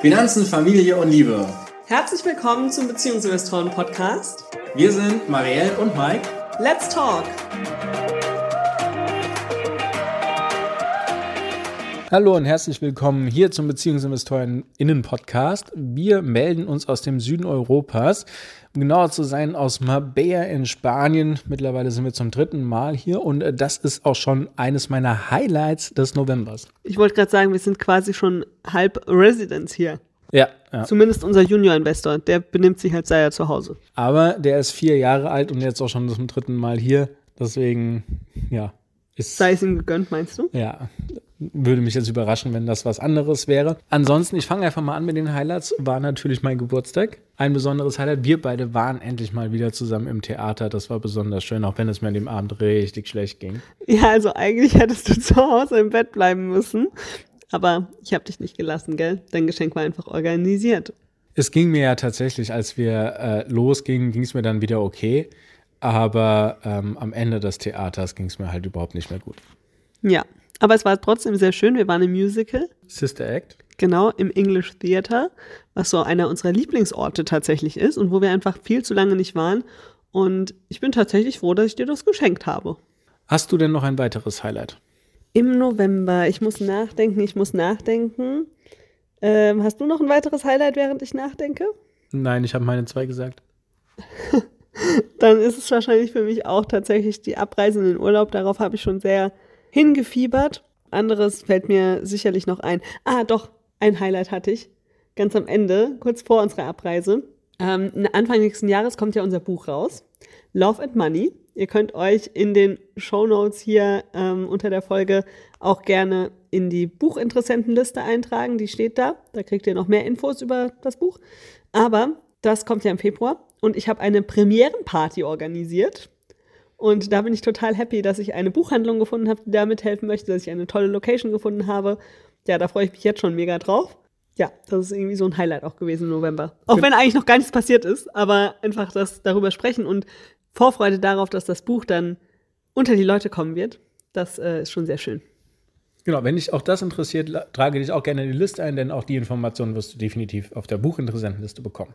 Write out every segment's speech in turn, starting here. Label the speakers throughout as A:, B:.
A: Finanzen, Familie und Liebe.
B: Herzlich willkommen zum Beziehungsinvestoren Podcast.
A: Wir sind Marielle und Mike.
B: Let's talk!
C: Hallo und herzlich willkommen hier zum Beziehungsinvestoren Innen Podcast. Wir melden uns aus dem Süden Europas, um genauer zu sein aus Marbella in Spanien. Mittlerweile sind wir zum dritten Mal hier und äh, das ist auch schon eines meiner Highlights des Novembers.
B: Ich wollte gerade sagen, wir sind quasi schon halb Residents hier.
C: Ja, ja.
B: Zumindest unser Junior-Investor, der benimmt sich halt sei ja zu Hause.
C: Aber der ist vier Jahre alt und jetzt auch schon zum dritten Mal hier. Deswegen, ja. Ist,
B: Sei es ihm gegönnt, meinst du?
C: Ja, würde mich jetzt überraschen, wenn das was anderes wäre. Ansonsten, ich fange einfach mal an mit den Highlights. War natürlich mein Geburtstag. Ein besonderes Highlight. Wir beide waren endlich mal wieder zusammen im Theater. Das war besonders schön, auch wenn es mir an dem Abend richtig schlecht ging.
B: Ja, also eigentlich hättest du zu Hause im Bett bleiben müssen. Aber ich habe dich nicht gelassen, gell? Dein Geschenk war einfach organisiert.
C: Es ging mir ja tatsächlich, als wir äh, losgingen, ging es mir dann wieder okay. Aber ähm, am Ende des Theaters ging es mir halt überhaupt nicht mehr gut.
B: Ja, aber es war trotzdem sehr schön. Wir waren im Musical.
C: Sister Act?
B: Genau, im English Theater, was so einer unserer Lieblingsorte tatsächlich ist und wo wir einfach viel zu lange nicht waren. Und ich bin tatsächlich froh, dass ich dir das geschenkt habe.
C: Hast du denn noch ein weiteres Highlight?
B: Im November. Ich muss nachdenken, ich muss nachdenken. Ähm, hast du noch ein weiteres Highlight, während ich nachdenke?
C: Nein, ich habe meine zwei gesagt.
B: Dann ist es wahrscheinlich für mich auch tatsächlich die Abreise in den Urlaub. Darauf habe ich schon sehr hingefiebert. Anderes fällt mir sicherlich noch ein. Ah, doch, ein Highlight hatte ich. Ganz am Ende, kurz vor unserer Abreise. Ähm, Anfang nächsten Jahres kommt ja unser Buch raus. Love and Money. Ihr könnt euch in den Show Notes hier ähm, unter der Folge auch gerne in die Buchinteressentenliste eintragen. Die steht da. Da kriegt ihr noch mehr Infos über das Buch. Aber das kommt ja im Februar und ich habe eine Premierenparty organisiert. Und da bin ich total happy, dass ich eine Buchhandlung gefunden habe, die da mithelfen möchte, dass ich eine tolle Location gefunden habe. Ja, da freue ich mich jetzt schon mega drauf. Ja, das ist irgendwie so ein Highlight auch gewesen im November. Auch wenn eigentlich noch gar nichts passiert ist, aber einfach das darüber sprechen und Vorfreude darauf, dass das Buch dann unter die Leute kommen wird, das äh, ist schon sehr schön.
C: Genau, wenn dich auch das interessiert, trage dich auch gerne in die Liste ein, denn auch die Informationen wirst du definitiv auf der Buchinteressentenliste bekommen.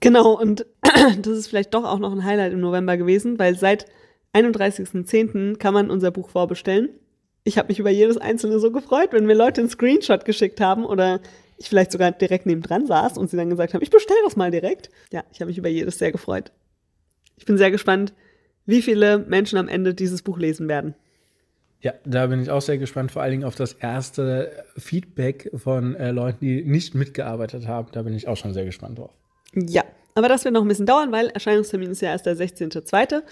B: Genau, und das ist vielleicht doch auch noch ein Highlight im November gewesen, weil seit 31.10. kann man unser Buch vorbestellen. Ich habe mich über jedes einzelne so gefreut, wenn mir Leute einen Screenshot geschickt haben oder ich vielleicht sogar direkt nebendran saß und sie dann gesagt haben, ich bestelle das mal direkt. Ja, ich habe mich über jedes sehr gefreut. Ich bin sehr gespannt, wie viele Menschen am Ende dieses Buch lesen werden.
C: Ja, da bin ich auch sehr gespannt, vor allen Dingen auf das erste Feedback von äh, Leuten, die nicht mitgearbeitet haben. Da bin ich auch schon sehr gespannt drauf.
B: Ja, aber das wird noch ein bisschen dauern, weil Erscheinungstermin ist ja erst der 16.02.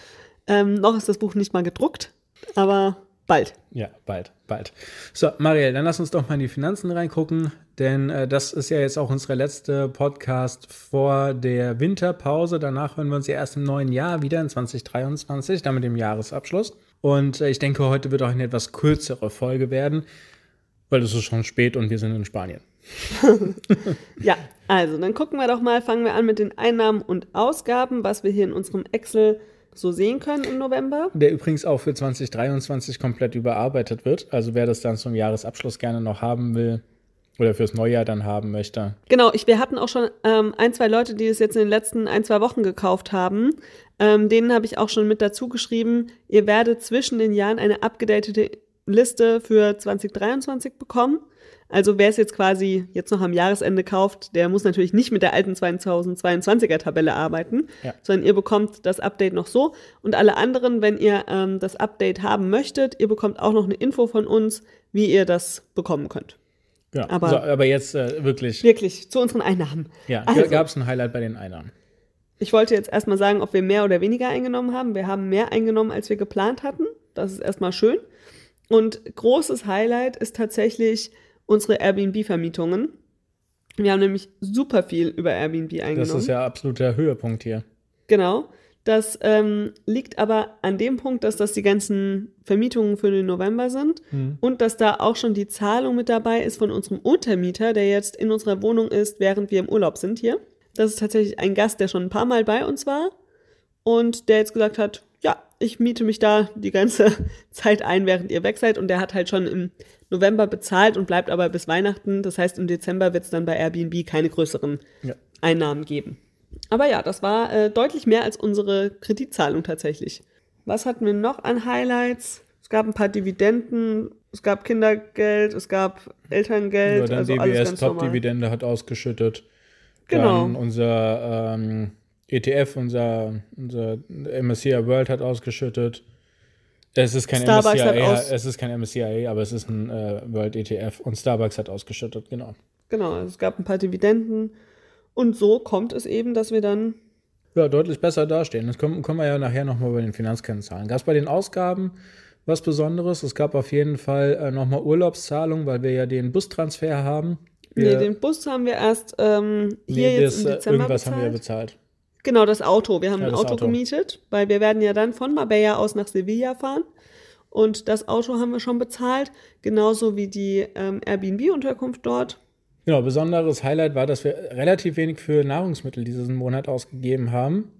B: Ähm, noch ist das Buch nicht mal gedruckt, aber bald.
C: Ja, bald, bald. So, Marielle, dann lass uns doch mal in die Finanzen reingucken, denn äh, das ist ja jetzt auch unsere letzte Podcast vor der Winterpause. Danach hören wir uns ja erst im neuen Jahr wieder in 2023, dann mit dem Jahresabschluss. Und äh, ich denke, heute wird auch eine etwas kürzere Folge werden, weil es ist schon spät und wir sind in Spanien.
B: ja, also dann gucken wir doch mal, fangen wir an mit den Einnahmen und Ausgaben, was wir hier in unserem Excel so sehen können im November.
C: Der übrigens auch für 2023 komplett überarbeitet wird. Also wer das dann zum Jahresabschluss gerne noch haben will oder fürs Neujahr dann haben möchte.
B: Genau, ich, wir hatten auch schon ähm, ein, zwei Leute, die es jetzt in den letzten ein, zwei Wochen gekauft haben. Ähm, denen habe ich auch schon mit dazu geschrieben, ihr werdet zwischen den Jahren eine abgedatete Liste für 2023 bekommen. Also wer es jetzt quasi jetzt noch am Jahresende kauft, der muss natürlich nicht mit der alten 2022er Tabelle arbeiten, ja. sondern ihr bekommt das Update noch so. Und alle anderen, wenn ihr ähm, das Update haben möchtet, ihr bekommt auch noch eine Info von uns, wie ihr das bekommen könnt.
C: Ja, aber, so, aber jetzt äh, wirklich.
B: Wirklich, zu unseren Einnahmen.
C: Ja, also, gab es ein Highlight bei den Einnahmen.
B: Ich wollte jetzt erstmal sagen, ob wir mehr oder weniger eingenommen haben. Wir haben mehr eingenommen, als wir geplant hatten. Das ist erstmal schön. Und großes Highlight ist tatsächlich unsere Airbnb-Vermietungen. Wir haben nämlich super viel über Airbnb eingenommen.
C: Das ist ja absolut der Höhepunkt hier.
B: Genau. Das ähm, liegt aber an dem Punkt, dass das die ganzen Vermietungen für den November sind mhm. und dass da auch schon die Zahlung mit dabei ist von unserem Untermieter, der jetzt in unserer Wohnung ist, während wir im Urlaub sind hier. Das ist tatsächlich ein Gast, der schon ein paar Mal bei uns war und der jetzt gesagt hat, ja, ich miete mich da die ganze Zeit ein, während ihr weg seid. Und der hat halt schon im November bezahlt und bleibt aber bis Weihnachten. Das heißt, im Dezember wird es dann bei Airbnb keine größeren
C: Ja.
B: Einnahmen geben. Aber ja, das war äh, deutlich mehr als unsere Kreditzahlung tatsächlich. Was hatten wir noch an Highlights? Es gab ein paar Dividenden, es gab Kindergeld, es gab Elterngeld,
C: Ja, dann
B: also
C: DBS. Top-Dividende hat ausgeschüttet.
B: Genau.
C: Dann unser ähm, ETF, unser, unser MSCI World hat ausgeschüttet. Es ist kein
B: Starbucks
C: MSCI, es ist kein MSCI, aber es ist ein äh, World ETF und Starbucks hat ausgeschüttet, genau.
B: Genau, es gab ein paar Dividenden. Und so kommt es eben, dass wir dann
C: Ja, deutlich besser dastehen. Das kommen, kommen wir ja nachher nochmal bei den Finanzkennzahlen. Gab es bei den Ausgaben was Besonderes? Es gab auf jeden Fall äh, nochmal Urlaubszahlungen, weil wir ja den Bustransfer haben. Wir,
B: Nee, den Bus haben wir erst ähm, hier
C: nee,
B: jetzt
C: das,
B: im
C: äh,
B: Dezember
C: irgendwas
B: bezahlt.
C: haben wir bezahlt.
B: Genau, das Auto. Wir haben
C: Ja,
B: ein Auto,
C: Auto.
B: gemietet, weil wir werden ja dann von Marbella aus nach Sevilla fahren. Und das Auto haben wir schon bezahlt, genauso wie die ähm, Airbnb-Unterkunft dort.
C: Genau, besonderes Highlight war, dass wir relativ wenig für Nahrungsmittel diesen Monat ausgegeben haben.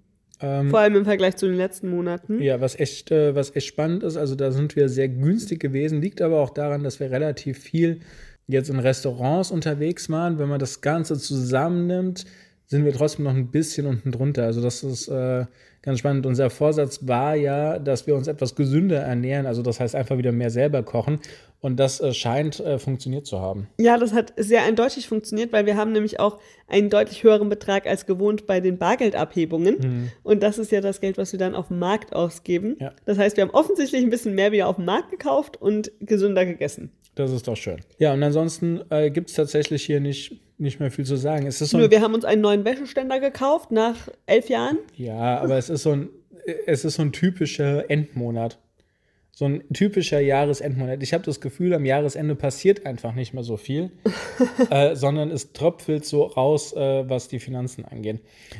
C: Ähm,
B: Vor allem im Vergleich zu den letzten Monaten.
C: Ja, was echt, äh, was echt spannend ist, also da sind wir sehr günstig gewesen, liegt aber auch daran, dass wir relativ viel jetzt in Restaurants unterwegs waren. Wenn man das Ganze zusammennimmt, sind wir trotzdem noch ein bisschen unten drunter. Also das ist äh, ganz spannend. Unser Vorsatz war ja, dass wir uns etwas gesünder ernähren, also das heißt einfach wieder mehr selber kochen. Und das äh, scheint äh, funktioniert zu haben.
B: Ja, das hat sehr eindeutig funktioniert, weil wir haben nämlich auch einen deutlich höheren Betrag als gewohnt bei den Bargeldabhebungen. Und das ist ja das Geld, was wir dann auf dem Markt ausgeben.
C: Mhm. Ja.
B: Das heißt, wir haben offensichtlich ein bisschen mehr wieder auf dem Markt gekauft und gesünder gegessen.
C: Das ist doch schön. Ja, und ansonsten äh, gibt es tatsächlich hier nicht, nicht mehr viel zu sagen. Es ist so
B: Nur wir haben uns einen neuen Wäscheständer gekauft nach elf Jahren.
C: Ja, aber es ist so ein, es ist so ein typischer Endmonat. So ein typischer Jahresendmonat. Ich habe das Gefühl, am Jahresende passiert einfach nicht mehr so viel, äh, sondern es tröpfelt so raus, äh, was die Finanzen angeht.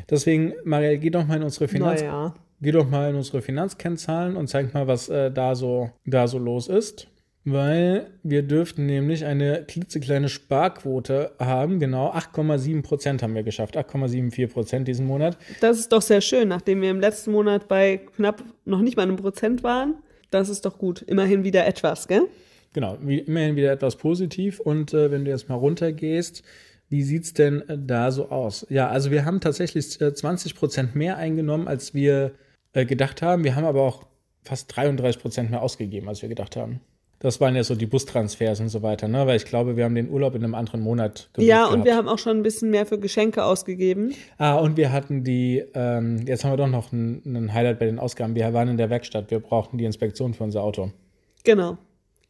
C: Deswegen, Marielle, geh doch mal in unsere Finanz
B: Naja.
C: geh doch mal in unsere Finanzkennzahlen und zeig mal, was äh, da, so, da so los ist. Weil wir dürften nämlich eine klitzekleine Sparquote haben. Genau, 8,7 Prozent haben wir geschafft. 8,74 Prozent diesen Monat.
B: Das ist doch sehr schön, nachdem wir im letzten Monat bei knapp noch nicht mal einem Prozent waren. Das ist doch gut. Immerhin wieder etwas, gell?
C: Genau, wie, immerhin wieder etwas positiv. Und äh, wenn du jetzt mal runtergehst, wie sieht es denn äh, da so aus? Ja, also wir haben tatsächlich äh, 20 Prozent mehr eingenommen, als wir äh, gedacht haben. Wir haben aber auch fast 33 Prozent mehr ausgegeben, als wir gedacht haben. Das waren ja so die Bustransfers und so weiter, ne? Weil ich glaube, wir haben den Urlaub in einem anderen Monat gebucht
B: Ja, und
C: gehabt.
B: wir haben auch schon ein bisschen mehr für Geschenke ausgegeben.
C: Ah, und wir hatten die, ähm, jetzt haben wir doch noch ein, ein Highlight bei den Ausgaben. Wir waren in der Werkstatt, wir brauchten die Inspektion für unser Auto.
B: Genau.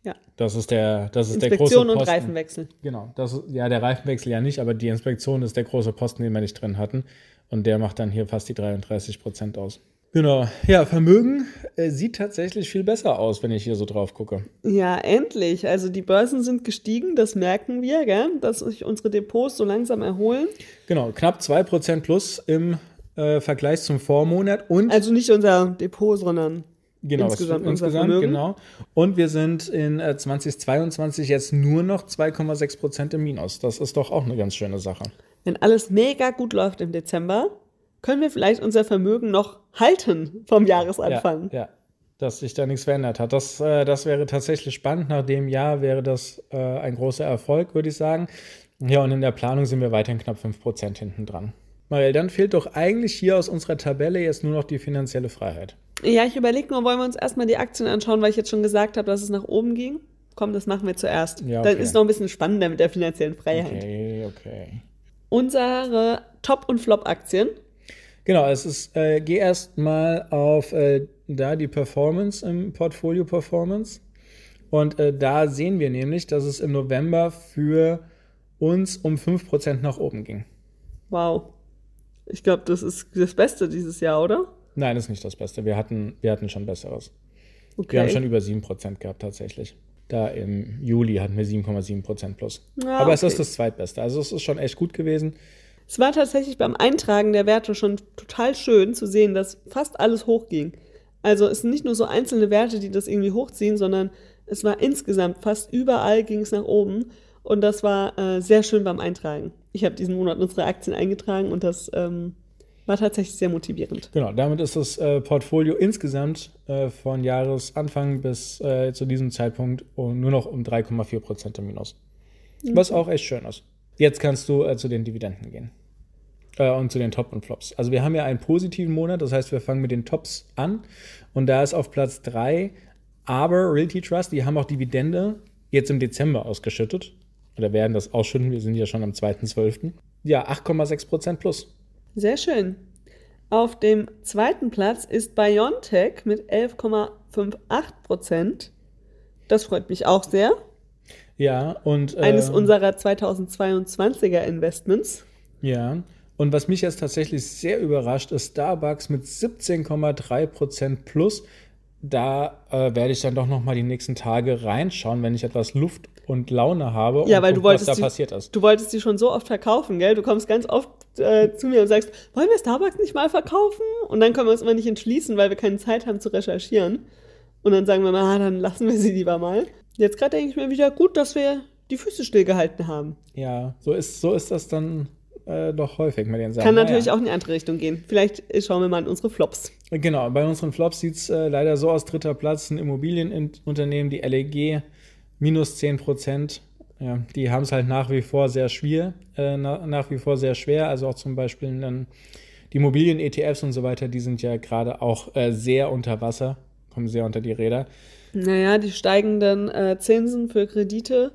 B: Ja.
C: Das ist der, das ist der große
B: Inspektion und
C: Posten.
B: Reifenwechsel.
C: Genau, das ist, ja, der Reifenwechsel ja nicht, aber die Inspektion ist der große Posten, den wir nicht drin hatten. Und der macht dann hier fast die 33 Prozent aus. Genau. Ja, Vermögen äh, sieht tatsächlich viel besser aus, wenn ich hier so drauf gucke.
B: Ja, endlich. Also die Börsen sind gestiegen, das merken wir, gell? dass sich unsere Depots so langsam erholen.
C: Genau, knapp 2% plus im äh, Vergleich zum Vormonat und
B: Also nicht unser Depot, sondern
C: genau,
B: insgesamt
C: was,
B: unser
C: insgesamt
B: Vermögen.
C: genau. Und wir sind in äh, 2022 jetzt nur noch 2,6% im Minus. Das ist doch auch eine ganz schöne Sache.
B: wenn alles mega gut läuft im Dezember, können wir vielleicht unser Vermögen noch halten vom Jahresanfang.
C: Ja, ja, dass sich da nichts verändert hat. Das, äh, das wäre tatsächlich spannend. Nach dem Jahr wäre das äh, ein großer Erfolg, würde ich sagen. Ja, und in der Planung sind wir weiterhin knapp 5% hinten dran. Marielle, dann fehlt doch eigentlich hier aus unserer Tabelle jetzt nur noch die finanzielle Freiheit.
B: Ja, ich überlege nur, wollen wir uns erstmal die Aktien anschauen, weil ich jetzt schon gesagt habe, dass es nach oben ging. Komm, das machen wir zuerst.
C: Ja,
B: Dann
C: okay.
B: ist noch ein bisschen spannender mit der finanziellen Freiheit.
C: Okay, okay.
B: Unsere Top- und Flop-Aktien.
C: Genau, es ist, äh, geh erst mal auf äh, da die Performance im Portfolio Performance. Und äh, da sehen wir nämlich, dass es im November für uns um 5% nach oben ging.
B: Wow. Ich glaube, das ist das Beste dieses Jahr, oder?
C: Nein, das ist nicht das Beste. Wir hatten, wir hatten schon Besseres.
B: Okay.
C: Wir haben schon über 7% gehabt tatsächlich. Da im Juli hatten wir 7,7% plus.
B: Ja,
C: Aber es
B: okay.
C: ist das zweitbeste. Also es ist schon echt gut gewesen.
B: Es war tatsächlich beim Eintragen der Werte schon total schön zu sehen, dass fast alles hochging. Also es sind nicht nur so einzelne Werte, die das irgendwie hochziehen, sondern es war insgesamt fast überall ging es nach oben. Und das war äh, sehr schön beim Eintragen. Ich habe diesen Monat unsere Aktien eingetragen und das ähm, war tatsächlich sehr motivierend.
C: Genau, damit ist das äh, Portfolio insgesamt äh, von Jahresanfang bis äh, zu diesem Zeitpunkt um, nur noch um 3,4 Prozent im Minus. Mhm. Was auch echt schön ist. Jetzt kannst du äh, zu den Dividenden gehen. Äh, und zu den Top und Flops. Also wir haben ja einen positiven Monat, das heißt, wir fangen mit den Tops an. Und da ist auf Platz 3 aber Realty Trust, die haben auch Dividende jetzt im Dezember ausgeschüttet. Oder werden das ausschütten, wir sind ja schon am 2.12. Ja, 8,6 Prozent plus.
B: Sehr schön. Auf dem zweiten Platz ist BioNTech mit 11,58 Prozent. Das freut mich auch sehr.
C: Ja, und.
B: Eines äh, unserer 2022er Investments.
C: Ja, und was mich jetzt tatsächlich sehr überrascht, ist Starbucks mit 17,3 Prozent plus. Da äh, werde ich dann doch noch mal die nächsten Tage reinschauen, wenn ich etwas Luft und Laune habe.
B: Ja, weil guck, du wolltest
C: was
B: da
C: die, passiert ist.
B: Du wolltest die schon so oft verkaufen, gell? Du kommst ganz oft äh, zu mir und sagst, wollen wir Starbucks nicht mal verkaufen? Und dann können wir uns immer nicht entschließen, weil wir keine Zeit haben zu recherchieren. Und dann sagen wir mal, ah, dann lassen wir sie lieber mal. Jetzt gerade denke ich mir wieder, gut, dass wir die Füße stillgehalten haben.
C: Ja, so ist, so ist das dann äh, doch häufig mit den
B: Sachen. Kann natürlich naja. auch in die andere Richtung gehen. Vielleicht schauen wir mal in unsere Flops.
C: Genau, bei unseren Flops sieht es äh, leider so aus: dritter Platz, ein Immobilienunternehmen, die LEG, minus 10 Prozent. Ja, die haben es halt nach wie vor sehr schwer, äh, na, nach wie vor sehr schwer. Also auch zum Beispiel dann die Immobilien-ETFs und so weiter, die sind ja gerade auch äh, sehr unter Wasser, kommen sehr unter die Räder.
B: Naja, die steigenden äh, Zinsen für Kredite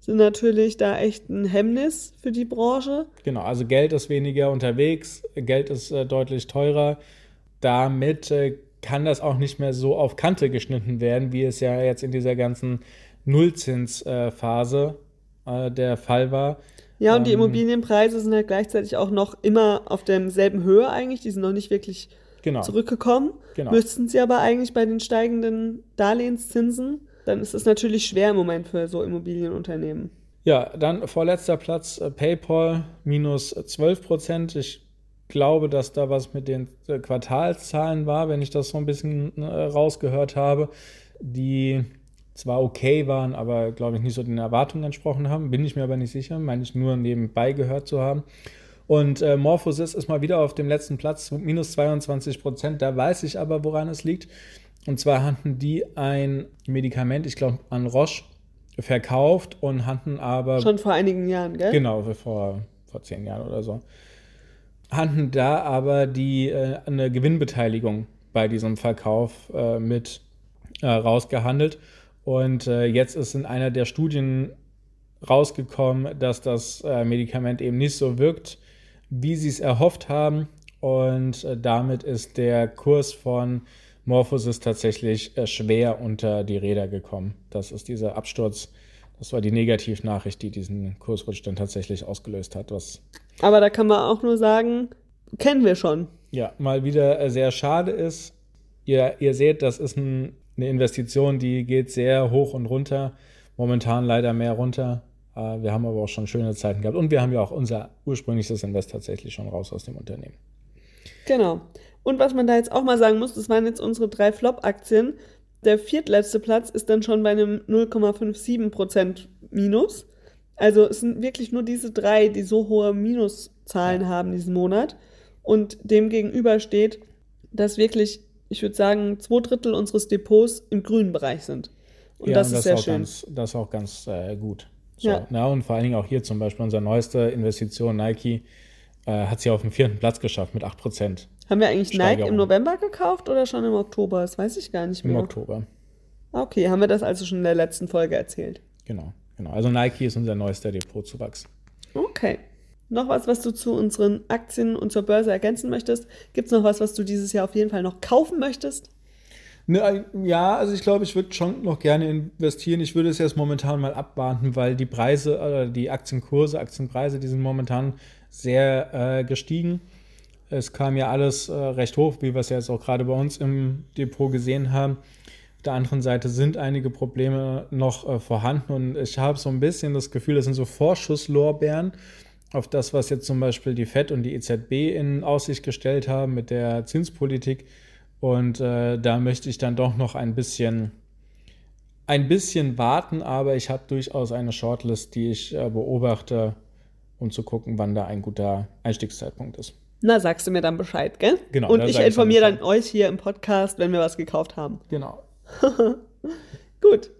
B: sind natürlich da echt ein Hemmnis für die Branche.
C: Genau, also Geld ist weniger unterwegs, Geld ist äh, deutlich teurer. Damit äh, kann das auch nicht mehr so auf Kante geschnitten werden, wie es ja jetzt in dieser ganzen Nullzinsphase äh, der Fall war.
B: Ja, und die ähm, Immobilienpreise sind halt gleichzeitig auch noch immer auf derselben Höhe eigentlich. Die sind noch nicht wirklich genau. zurückgekommen. Genau. Müssten sie aber eigentlich bei den steigenden Darlehenszinsen dann ist es natürlich schwer im Moment für so Immobilienunternehmen.
C: Ja, dann vorletzter Platz äh, PayPal minus 12 Prozent. Ich glaube, dass da was mit den äh, Quartalszahlen war, wenn ich das so ein bisschen äh, rausgehört habe, die zwar okay waren, aber glaube ich nicht so den Erwartungen entsprochen haben. Bin ich mir aber nicht sicher, meine ich nur nebenbei gehört zu haben. Und äh, Morphosis ist mal wieder auf dem letzten Platz, minus 22 Prozent. Da weiß ich aber, woran es liegt. Und zwar hatten die ein Medikament, ich glaube, an Roche verkauft und hatten aber.
B: Schon vor einigen Jahren, gell?
C: Genau, vor, vor zehn Jahren oder so. Hatten da aber die äh, eine Gewinnbeteiligung bei diesem Verkauf äh, mit äh, rausgehandelt. Und äh, jetzt ist in einer der Studien rausgekommen, dass das äh, Medikament eben nicht so wirkt, wie sie es erhofft haben. Und äh, damit ist der Kurs von Morphos ist tatsächlich äh, schwer unter die Räder gekommen. Das ist dieser Absturz. Das war die Negativnachricht, die diesen Kursrutsch dann tatsächlich ausgelöst hat. Was
B: Aber da kann man auch nur sagen, kennen wir schon.
C: Ja, mal wieder äh, sehr schade ist. Ihr, ihr seht, das ist ein, eine Investition, die geht sehr hoch und runter. Momentan leider mehr runter. Äh, wir haben aber auch schon schöne Zeiten gehabt. Und wir haben ja auch unser ursprüngliches Invest tatsächlich schon raus aus dem Unternehmen.
B: Genau. Und was man da jetzt auch mal sagen muss, das waren jetzt unsere drei Flop-Aktien. Der viertletzte Platz ist dann schon bei einem 0,57% Minus. Also es sind wirklich nur diese drei, die so hohe Minuszahlen haben diesen Monat. Und dem gegenüber steht, dass wirklich, ich würde sagen, zwei Drittel unseres Depots im grünen Bereich sind.
C: Und ja, das, und das ist sehr schön. Ganz, das ist auch ganz äh, gut. So, ja. Na, und vor allen Dingen auch hier zum Beispiel unsere neueste Investition, Nike, äh, hat sie auf den vierten Platz geschafft mit 8%.
B: Haben wir eigentlich Nike im November gekauft oder schon im Oktober? Das weiß ich gar nicht mehr.
C: Im Oktober.
B: Okay, haben wir das also schon in der letzten Folge erzählt.
C: Genau, genau. Also Nike ist unser neuester Depotzuwachs.
B: Okay. Noch was, was du zu unseren Aktien und zur Börse ergänzen möchtest? Gibt es noch was, was du dieses Jahr auf jeden Fall noch kaufen möchtest?
C: Ne, ja, also ich glaube, ich würde schon noch gerne investieren. Ich würde es jetzt momentan mal abwarten, weil die Preise, oder die Aktienkurse, Aktienpreise, die sind momentan sehr äh, gestiegen. Es kam ja alles äh, recht hoch, wie wir es jetzt auch gerade bei uns im Depot gesehen haben. Auf der anderen Seite sind einige Probleme noch äh, vorhanden und ich habe so ein bisschen das Gefühl, das sind so Vorschusslorbeeren auf das, was jetzt zum Beispiel die FED und die EZB in Aussicht gestellt haben mit der Zinspolitik. Und äh, da möchte ich dann doch noch ein bisschen, ein bisschen warten, aber ich habe durchaus eine Shortlist, die ich äh, beobachte, um zu gucken, wann da ein guter Einstiegszeitpunkt ist.
B: Na, sagst du mir dann Bescheid, gell?
C: Genau,
B: Und ich
C: dann
B: informiere dann
C: Bescheid.
B: euch hier im Podcast, wenn wir was gekauft haben.
C: Genau.
B: Gut,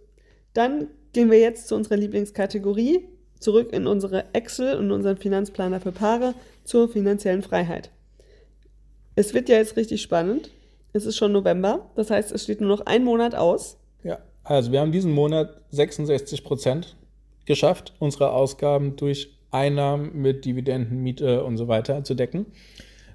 B: dann gehen wir jetzt zu unserer Lieblingskategorie, zurück in unsere Excel und unseren Finanzplaner für Paare zur finanziellen Freiheit. Es wird ja jetzt richtig spannend. Es ist schon November, das heißt, es steht nur noch ein Monat aus.
C: Ja, also wir haben diesen Monat 66 Prozent geschafft, unsere Ausgaben durch Einnahmen mit Dividenden, Miete und so weiter zu decken.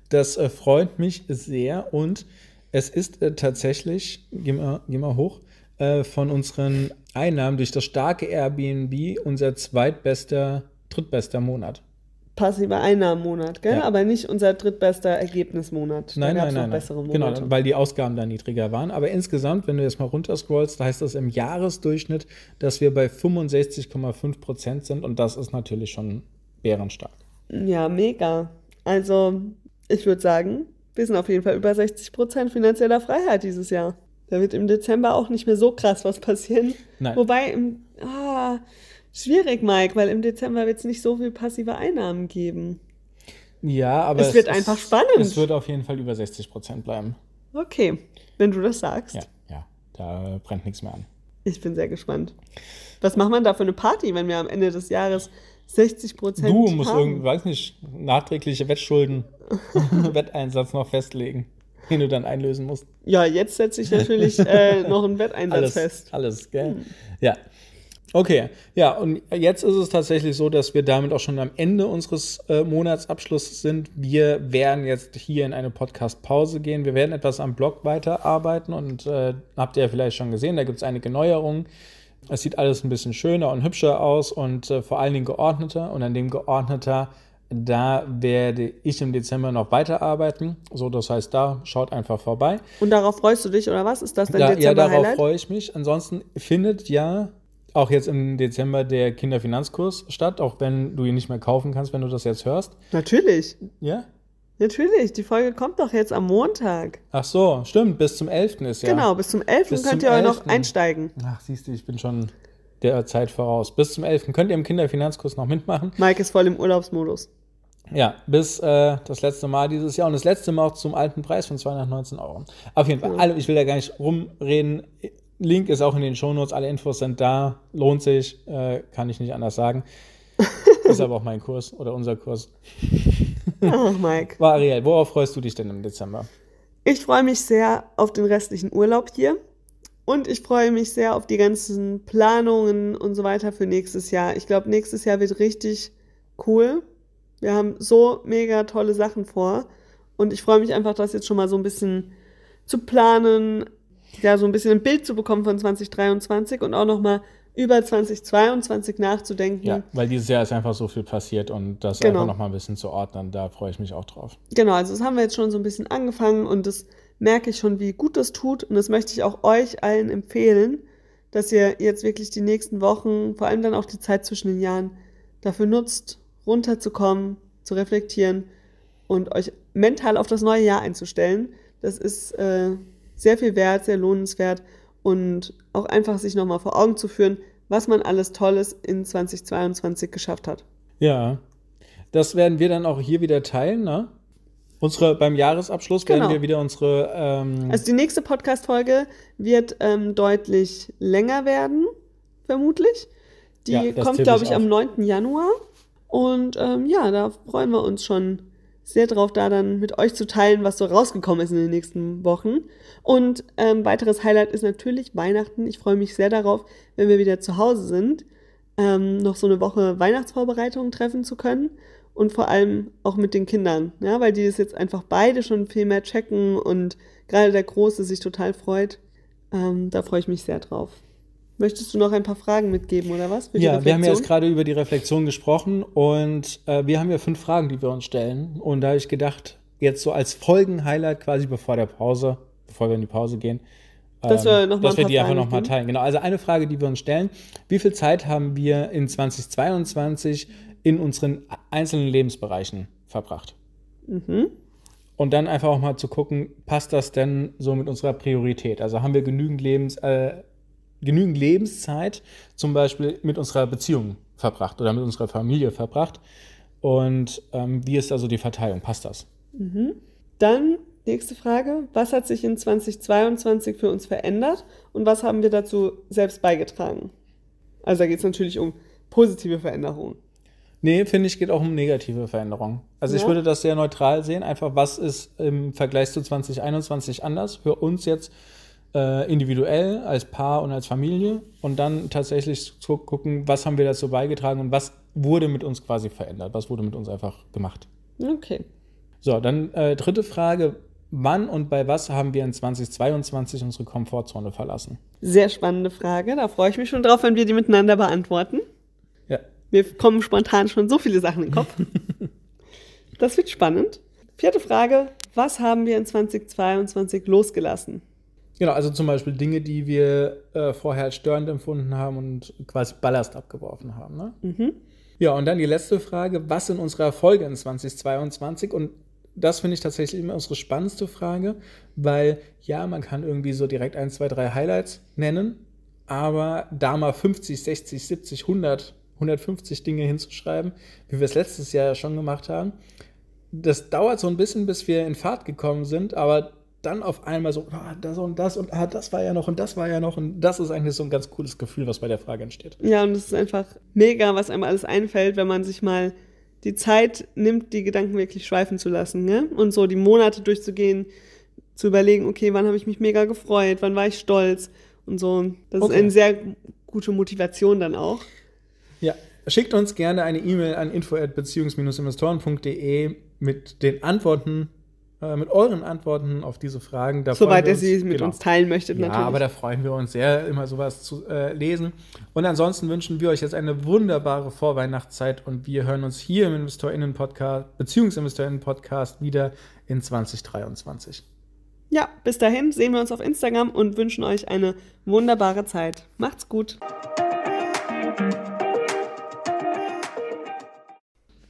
C: Das äh, freut mich sehr und es ist äh, tatsächlich, geh mal, geh mal hoch, äh, von unseren Einnahmen durch das starke Airbnb unser zweitbester, drittbester Monat.
B: Passiver Einnahmenmonat, gell?
C: Ja.
B: Aber nicht unser drittbester Ergebnismonat.
C: Nein, nein, nein. nein. Genau, weil die Ausgaben da niedriger waren. Aber insgesamt, wenn du jetzt mal runterscrollst, da heißt das im Jahresdurchschnitt, dass wir bei 65,5 Prozent sind und das ist natürlich schon bärenstark.
B: Ja, mega. Also, ich würde sagen, wir sind auf jeden Fall über 60 Prozent finanzieller Freiheit dieses Jahr. Da wird im Dezember auch nicht mehr so krass was passieren.
C: Nein.
B: Wobei, im, ah, schwierig, Mike, weil im Dezember wird es nicht so viel passive Einnahmen geben.
C: Ja, aber
B: Es wird einfach spannend.
C: Es wird auf jeden Fall über 60 Prozent bleiben.
B: Okay, wenn du das sagst.
C: Ja, ja, da brennt nichts mehr an.
B: Ich bin sehr gespannt. Was macht man da für eine Party, wenn wir am Ende des Jahres 60 Prozent
C: Du musst irgendwie, weiß nicht, nachträgliche Wettschulden, Wetteinsatz noch festlegen, den du dann einlösen musst.
B: Ja, jetzt setze ich natürlich äh, noch einen Wetteinsatz
C: alles,
B: fest.
C: Alles, gell? Ja. Okay, ja, und jetzt ist es tatsächlich so, dass wir damit auch schon am Ende unseres äh, Monatsabschlusses sind. Wir werden jetzt hier in eine Podcast-Pause gehen. Wir werden etwas am Blog weiterarbeiten und äh, habt ihr ja vielleicht schon gesehen, da gibt es einige Neuerungen. Es sieht alles ein bisschen schöner und hübscher aus und äh, vor allen Dingen geordneter. Und an dem geordneter, da werde ich im Dezember noch weiterarbeiten. So, das heißt, da schaut einfach vorbei.
B: Und darauf freust du dich, oder was? Ist das dein
C: Da, ja, darauf freue ich mich. Ansonsten findet ja auch jetzt im Dezember der Kinderfinanzkurs statt, auch wenn du ihn nicht mehr kaufen kannst, wenn du das jetzt hörst.
B: Natürlich.
C: Ja?
B: Natürlich. Die Folge kommt doch jetzt am Montag.
C: Ach so, stimmt, bis zum 11. ist ja.
B: Genau, bis zum 11.
C: Bis
B: könnt
C: zum
B: ihr auch noch
C: 11..
B: einsteigen.
C: Ach, siehst du, ich bin schon der Zeit voraus. Bis zum 11. könnt ihr im Kinderfinanzkurs noch mitmachen.
B: Mike ist voll im Urlaubsmodus.
C: Ja, bis äh, das letzte Mal dieses Jahr und das letzte Mal auch zum alten Preis von 219 Euro. Auf jeden Fall, alle, ich will da gar nicht rumreden. Link ist auch in den Shownotes, alle Infos sind da, lohnt sich, äh, kann ich nicht anders sagen. ist aber auch mein Kurs oder unser Kurs.
B: Ach, Mike.
C: War Ariel, worauf freust du dich denn im Dezember?
B: Ich freue mich sehr auf den restlichen Urlaub hier. Und ich freue mich sehr auf die ganzen Planungen und so weiter für nächstes Jahr. Ich glaube, nächstes Jahr wird richtig cool. Wir haben so mega tolle Sachen vor. Und ich freue mich einfach, das jetzt schon mal so ein bisschen zu planen, ja, so ein bisschen ein Bild zu bekommen von 2023 und auch nochmal über 2022 nachzudenken.
C: Ja, weil dieses Jahr ist einfach so viel passiert und das
B: Genau.
C: einfach nochmal ein bisschen zu ordnen, da freue ich mich auch drauf.
B: Genau, also das haben wir jetzt schon so ein bisschen angefangen und das merke ich schon, wie gut das tut. Und das möchte ich auch euch allen empfehlen, dass ihr jetzt wirklich die nächsten Wochen, vor allem dann auch die Zeit zwischen den Jahren, dafür nutzt, runterzukommen, zu reflektieren und euch mental auf das neue Jahr einzustellen. Das ist äh, sehr viel wert, sehr lohnenswert und auch einfach sich nochmal vor Augen zu führen, was man alles Tolles in 2022 geschafft hat.
C: Ja, das werden wir dann auch hier wieder teilen, ne? Unsere, beim Jahresabschluss
B: Genau.
C: werden wir wieder unsere ähm,
B: Also die nächste Podcast-Folge wird ähm, deutlich länger werden, vermutlich. Die
C: Ja,
B: kommt, glaube
C: ich
B: ich, am
C: auch.
B: 9. Januar. Und ähm, ja, da freuen wir uns schon sehr drauf, da dann mit euch zu teilen, was so rausgekommen ist in den nächsten Wochen. Und ähm, weiteres Highlight ist natürlich Weihnachten. Ich freue mich sehr darauf, wenn wir wieder zu Hause sind, ähm, noch so eine Woche Weihnachtsvorbereitungen treffen zu können. Und vor allem auch mit den Kindern, ja, weil die es jetzt einfach beide schon viel mehr checken und gerade der Große sich total freut. Ähm, da freue ich mich sehr drauf. Möchtest du noch ein paar Fragen mitgeben oder was?
C: Ja, wir haben ja jetzt gerade über die Reflexion gesprochen und äh, wir haben ja fünf Fragen, die wir uns stellen. Und da habe ich gedacht, jetzt so als Folgenhighlight quasi bevor der Pause, bevor wir in die Pause gehen,
B: Dass wir noch mal
C: dass
B: ein
C: wir die einfach nochmal teilen. Genau, also eine Frage, die wir uns stellen, wie viel Zeit haben wir in 2022 in unseren einzelnen Lebensbereichen verbracht?
B: Mhm.
C: Und dann einfach auch mal zu gucken, passt das denn so mit unserer Priorität? Also haben wir genügend, Lebens, äh, genügend Lebenszeit zum Beispiel mit unserer Beziehung verbracht oder mit unserer Familie verbracht? Und ähm, wie ist also die Verteilung? Passt das?
B: Mhm. Dann nächste Frage. Was hat sich in 2022 für uns verändert und was haben wir dazu selbst beigetragen? Also da geht es natürlich um positive Veränderungen.
C: Nee, finde ich, geht auch um negative Veränderungen. Also ja. ich würde das sehr neutral sehen. Einfach, was ist im Vergleich zu 2021 anders für uns jetzt äh, individuell, als Paar und als Familie und dann tatsächlich zu gucken, was haben wir dazu beigetragen und was wurde mit uns quasi verändert, was wurde mit uns einfach gemacht.
B: Okay.
C: So, dann äh, dritte Frage. Wann und bei was haben wir in 2022 unsere Komfortzone verlassen?
B: Sehr spannende Frage. Da freue ich mich schon drauf, wenn wir die miteinander beantworten.
C: Ja.
B: Mir kommen spontan schon so viele Sachen in den Kopf. das wird spannend. Vierte Frage. Was haben wir in 2022 losgelassen?
C: Genau, also zum Beispiel Dinge, die wir äh, vorher als störend empfunden haben und quasi Ballast abgeworfen haben. Ne?
B: Mhm.
C: Ja, und dann die letzte Frage, was sind unsere Erfolge in 2022? Und das finde ich tatsächlich immer unsere spannendste Frage, weil ja, man kann irgendwie so direkt ein, zwei, drei Highlights nennen, aber da mal 50, 60, 70, 100, 150 Dinge hinzuschreiben, wie wir es letztes Jahr schon gemacht haben, das dauert so ein bisschen, bis wir in Fahrt gekommen sind, aber dann auf einmal so, ah, das und das und ah, das war ja noch und das war ja noch und das ist eigentlich so ein ganz cooles Gefühl, was bei der Frage entsteht.
B: Ja, und es ist einfach mega, was einem alles einfällt, wenn man sich mal die Zeit nimmt, die Gedanken wirklich schweifen zu lassen, ne? Und so die Monate durchzugehen, zu überlegen, okay, wann habe ich mich mega gefreut, wann war ich stolz und so. Das okay. ist eine sehr gute Motivation dann auch.
C: Ja, schickt uns gerne eine E-Mail an info@beziehungs-investoren.de mit den Antworten äh, mit euren Antworten auf diese Fragen.
B: Da Soweit ihr sie mit genau. uns teilen möchtet,
C: ja, natürlich. aber da freuen wir uns sehr, immer sowas zu äh, lesen. Und ansonsten wünschen wir euch jetzt eine wunderbare Vorweihnachtszeit und wir hören uns hier im InvestorInnen-Podcast, Beziehungsinvestorinnen-Podcast wieder in 2023.
B: Ja, bis dahin sehen wir uns auf Instagram und wünschen euch eine wunderbare Zeit. Macht's gut.